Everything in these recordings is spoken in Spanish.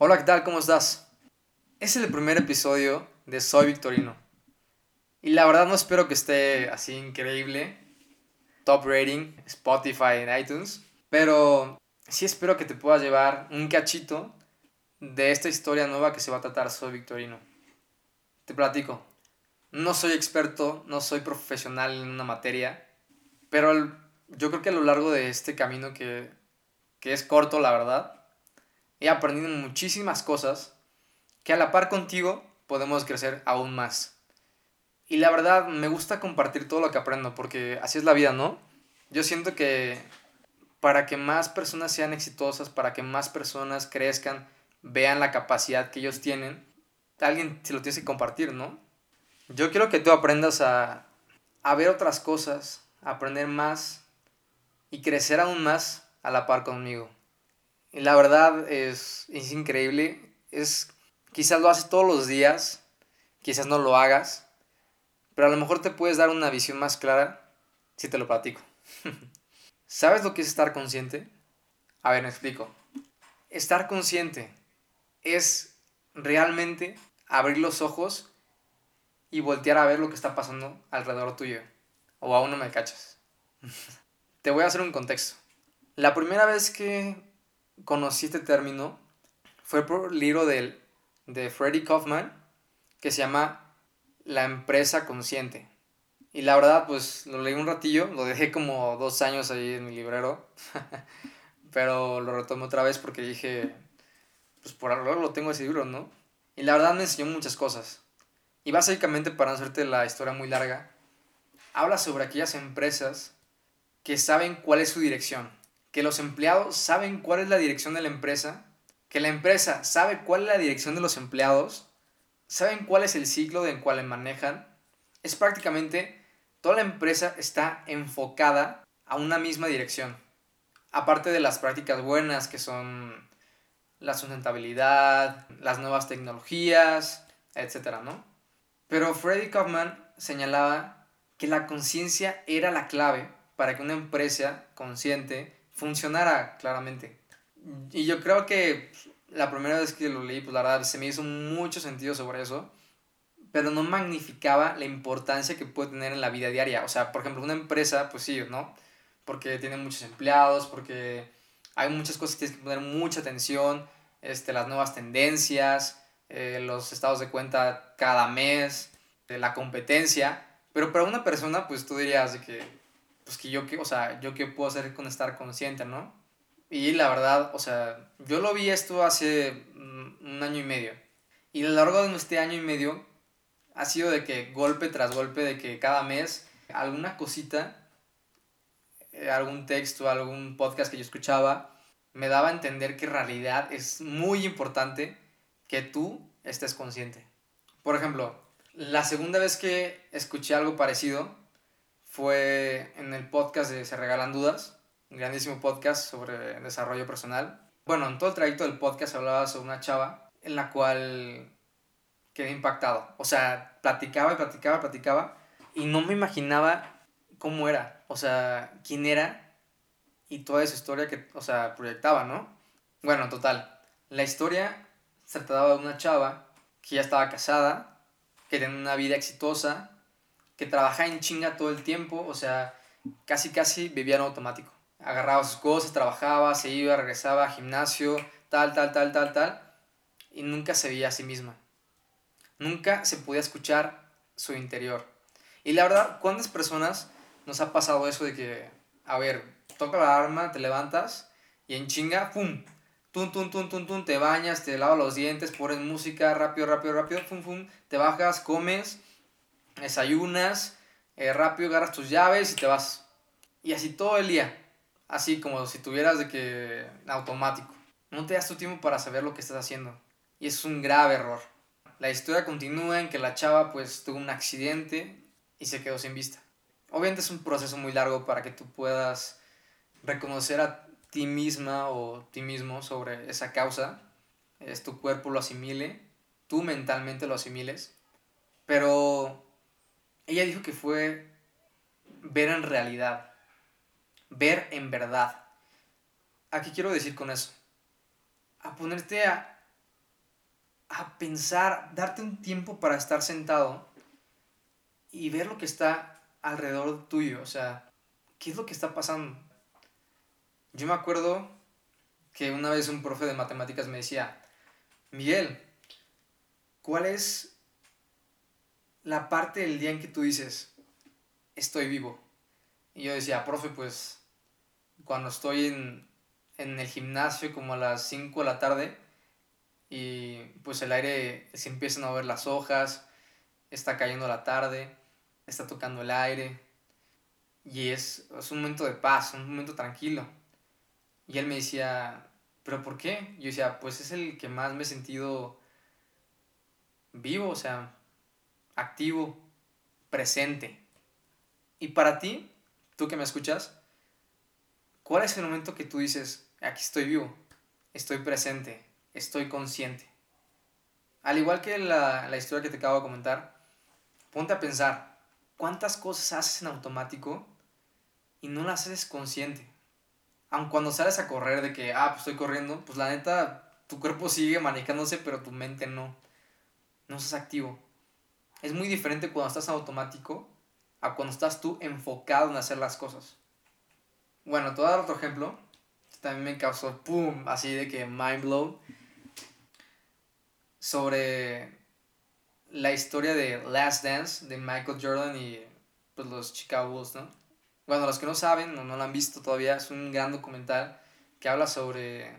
Hola, ¿qué tal? ¿Cómo estás? Es el primer episodio de Soy Victorino. Y la verdad no espero que esté así increíble. Top rating, Spotify en iTunes. Pero sí espero que te puedas llevar un cachito de esta historia nueva que se va a tratar Soy Victorino. Te platico. No soy experto, no soy profesional en una materia. Pero yo creo que a lo largo de este camino que, que es corto, la verdad, he aprendido muchísimas cosas que a la par contigo podemos crecer aún más. Y la verdad me gusta compartir todo lo que aprendo porque así es la vida, ¿no? Yo siento que para que más personas sean exitosas, para que más personas crezcan, vean la capacidad que ellos tienen, alguien se lo tiene que compartir, ¿no? Yo quiero que tú aprendas a, a ver otras cosas, aprender más y crecer aún más a la par conmigo. La verdad es, es increíble. Es, quizás lo haces todos los días, quizás no lo hagas, pero a lo mejor te puedes dar una visión más clara si te lo platico. ¿Sabes lo que es estar consciente? A ver, me explico. Estar consciente es realmente abrir los ojos y voltear a ver lo que está pasando alrededor tuyo. O aún no me cachas. te voy a hacer un contexto. La primera vez que conocí este término fue por el libro de, de Freddy Kaufman que se llama La empresa consciente. Y la verdad, pues lo leí un ratillo, lo dejé como dos años ahí en mi librero, pero lo retomé otra vez porque dije, pues por ahora lo tengo ese libro, ¿no? Y la verdad me enseñó muchas cosas. Y básicamente, para no hacerte la historia muy larga, habla sobre aquellas empresas que saben cuál es su dirección que los empleados saben cuál es la dirección de la empresa, que la empresa sabe cuál es la dirección de los empleados, saben cuál es el ciclo en cual manejan, es prácticamente toda la empresa está enfocada a una misma dirección. Aparte de las prácticas buenas que son la sustentabilidad, las nuevas tecnologías, etc. ¿no? Pero Freddy Kaufman señalaba que la conciencia era la clave para que una empresa consciente funcionara claramente. Y yo creo que la primera vez que lo leí, pues la verdad se me hizo mucho sentido sobre eso, pero no magnificaba la importancia que puede tener en la vida diaria. O sea, por ejemplo, una empresa, pues sí, ¿no? Porque tiene muchos empleados, porque hay muchas cosas que tienes que poner mucha atención, este, las nuevas tendencias, eh, los estados de cuenta cada mes, de la competencia. Pero para una persona, pues tú dirías de que pues que yo, que, o sea, yo qué puedo hacer con estar consciente, ¿no? Y la verdad, o sea, yo lo vi esto hace mm, un año y medio. Y a lo largo de este año y medio ha sido de que golpe tras golpe, de que cada mes alguna cosita, eh, algún texto, algún podcast que yo escuchaba, me daba a entender que en realidad es muy importante que tú estés consciente. Por ejemplo, la segunda vez que escuché algo parecido fue en el podcast de Se Regalan Dudas, un grandísimo podcast sobre desarrollo personal. Bueno, en todo el trayecto del podcast hablaba sobre una chava en la cual quedé impactado. O sea, platicaba y platicaba, platicaba y no me imaginaba cómo era, o sea, quién era y toda esa historia que, o sea, proyectaba, ¿no? Bueno, total, la historia se trataba de una chava que ya estaba casada, que tenía una vida exitosa, que trabajaba en chinga todo el tiempo, o sea, casi casi vivía en automático. Agarraba sus cosas, trabajaba, se iba, regresaba al gimnasio, tal, tal, tal, tal, tal, y nunca se veía a sí misma. Nunca se podía escuchar su interior. Y la verdad, ¿cuántas personas nos ha pasado eso de que, a ver, toca la arma, te levantas y en chinga, ¡pum! Tum, tum, tum, tum, tum, te bañas, te lavas los dientes, pones música, rápido, rápido, rápido, pum, pum, te bajas, comes, desayunas, eh, rápido agarras tus llaves y te vas. Y así todo el día. Así como si tuvieras de que automático. No te das tu tiempo para saber lo que estás haciendo. Y es un grave error. La historia continúa en que la chava pues tuvo un accidente y se quedó sin vista. Obviamente es un proceso muy largo para que tú puedas reconocer a ti misma o ti mismo sobre esa causa. Es tu cuerpo lo asimile, tú mentalmente lo asimiles. Pero ella dijo que fue ver en realidad, ver en verdad. ¿A qué quiero decir con eso? A ponerte a, a pensar, darte un tiempo para estar sentado y ver lo que está alrededor tuyo, o sea, ¿qué es lo que está pasando? Yo me acuerdo que una vez un profe de matemáticas me decía, Miguel, ¿cuál es la parte del día en que tú dices, estoy vivo? Y yo decía, profe, pues cuando estoy en, en el gimnasio como a las 5 de la tarde y pues el aire se empiezan a ver las hojas, está cayendo la tarde, está tocando el aire y es, es un momento de paz, un momento tranquilo. Y él me decía, ¿pero por qué? Yo decía, pues es el que más me he sentido vivo, o sea, activo, presente. Y para ti, tú que me escuchas, ¿cuál es el momento que tú dices, aquí estoy vivo, estoy presente, estoy consciente? Al igual que la, la historia que te acabo de comentar, ponte a pensar, ¿cuántas cosas haces en automático y no las haces consciente? aun cuando sales a correr de que, ah, pues estoy corriendo, pues la neta, tu cuerpo sigue manejándose, pero tu mente no. No estás activo. Es muy diferente cuando estás automático a cuando estás tú enfocado en hacer las cosas. Bueno, te voy a dar otro ejemplo. También me causó, ¡pum! Así de que mind blow. Sobre la historia de Last Dance de Michael Jordan y pues, los Chicago Bulls, ¿no? Bueno, los que no saben o no lo han visto todavía, es un gran documental que habla sobre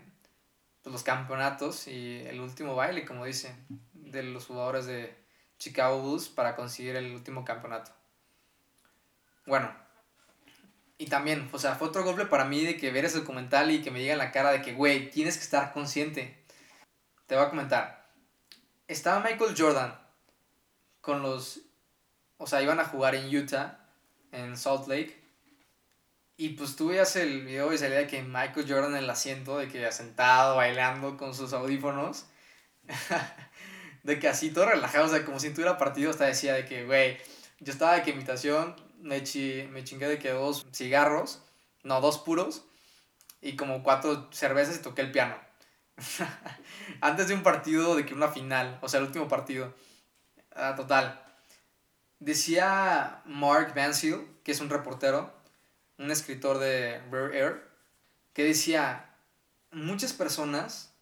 pues, los campeonatos y el último baile, como dicen, de los jugadores de Chicago Bulls para conseguir el último campeonato. Bueno, y también, o sea, fue otro golpe para mí de que ver ese documental y que me llega en la cara de que, güey, tienes que estar consciente. Te voy a comentar. Estaba Michael Jordan con los... O sea, iban a jugar en Utah, en Salt Lake. Y pues tú veías el video y salía de que Michael Jordan en el asiento, de que sentado, bailando con sus audífonos. de que así todo relajado, o sea, como si tuviera partido, hasta decía de que, güey, yo estaba de que invitación, me, me chingué de que dos cigarros, no, dos puros, y como cuatro cervezas y toqué el piano. Antes de un partido, de que una final, o sea, el último partido. Ah, total. Decía Mark Mansfield, que es un reportero, un escritor de Rare Air, que decía, muchas personas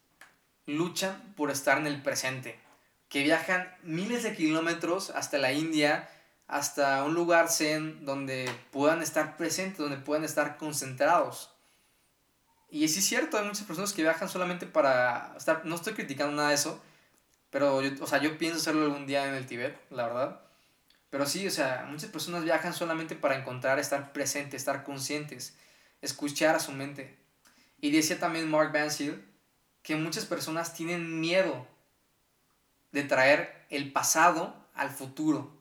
luchan por estar en el presente, que viajan miles de kilómetros hasta la India, hasta un lugar zen donde puedan estar presentes, donde puedan estar concentrados. Y es cierto, hay muchas personas que viajan solamente para estar, no estoy criticando nada de eso, pero yo, o sea, yo pienso hacerlo algún día en el Tíbet, la verdad. Pero sí, o sea, muchas personas viajan solamente para encontrar, estar presentes, estar conscientes, escuchar a su mente. Y decía también Mark Banfield que muchas personas tienen miedo de traer el pasado al futuro.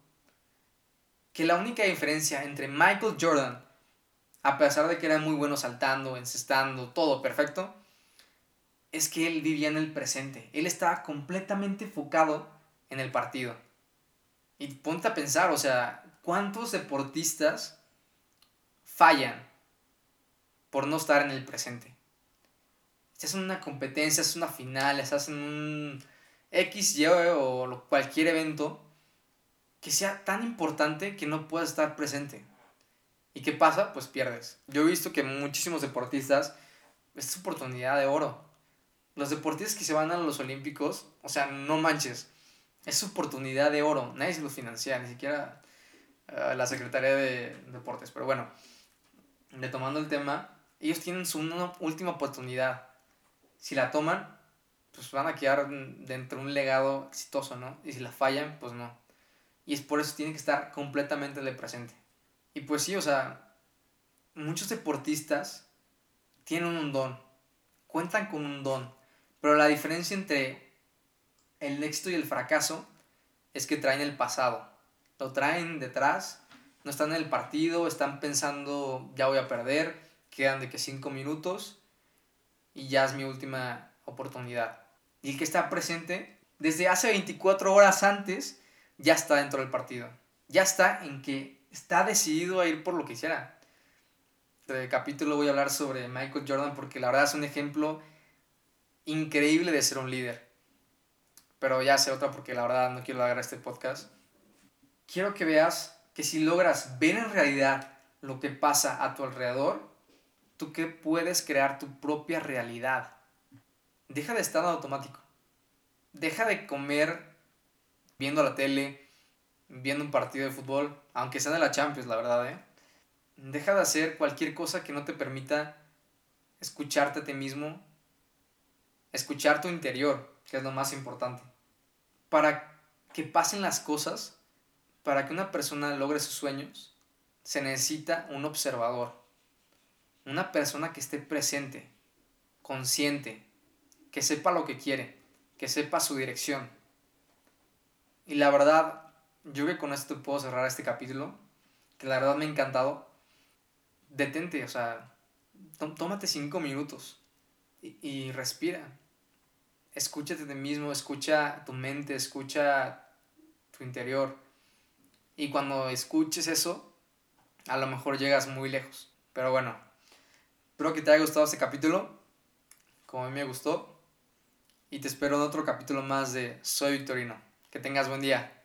Que la única diferencia entre Michael Jordan, a pesar de que era muy bueno saltando, encestando, todo perfecto, es que él vivía en el presente. Él estaba completamente enfocado en el partido. Y ponte a pensar, o sea, ¿cuántos deportistas fallan por no estar en el presente? Estás en una competencia, es una final, estás en un X, Y o cualquier evento que sea tan importante que no puedas estar presente. ¿Y qué pasa? Pues pierdes. Yo he visto que muchísimos deportistas, es oportunidad de oro. Los deportistas que se van a los Olímpicos, o sea, no manches es oportunidad de oro. Nadie se lo financia, ni siquiera eh, la Secretaría de Deportes. Pero bueno, retomando el tema, ellos tienen su última oportunidad. Si la toman, pues van a quedar dentro de un legado exitoso, ¿no? Y si la fallan, pues no. Y es por eso que tienen que estar completamente en el presente. Y pues sí, o sea, muchos deportistas tienen un don, cuentan con un don, pero la diferencia entre el éxito y el fracaso es que traen el pasado. Lo traen detrás, no están en el partido, están pensando, ya voy a perder, quedan de que 5 minutos y ya es mi última oportunidad. Y el que está presente, desde hace 24 horas antes, ya está dentro del partido. Ya está en que está decidido a ir por lo que hiciera. De capítulo voy a hablar sobre Michael Jordan porque la verdad es un ejemplo increíble de ser un líder pero ya sé otra porque la verdad no quiero agarrar este podcast. Quiero que veas que si logras ver en realidad lo que pasa a tu alrededor, tú que puedes crear tu propia realidad. Deja de estar automático. Deja de comer viendo la tele, viendo un partido de fútbol, aunque sea de la Champions, la verdad, ¿eh? Deja de hacer cualquier cosa que no te permita escucharte a ti mismo, escuchar tu interior, que es lo más importante. Para que pasen las cosas, para que una persona logre sus sueños, se necesita un observador, una persona que esté presente, consciente, que sepa lo que quiere, que sepa su dirección. Y la verdad, yo que con esto puedo cerrar este capítulo, que la verdad me ha encantado. Detente, o sea, tómate cinco minutos y, respira. Escúchate de mismo, escucha tu mente, escucha tu interior. Y cuando escuches eso, a lo mejor llegas muy lejos. Pero bueno, espero que te haya gustado este capítulo, como a mí me gustó. Y te espero en otro capítulo más de Soy Victorino. Que tengas buen día.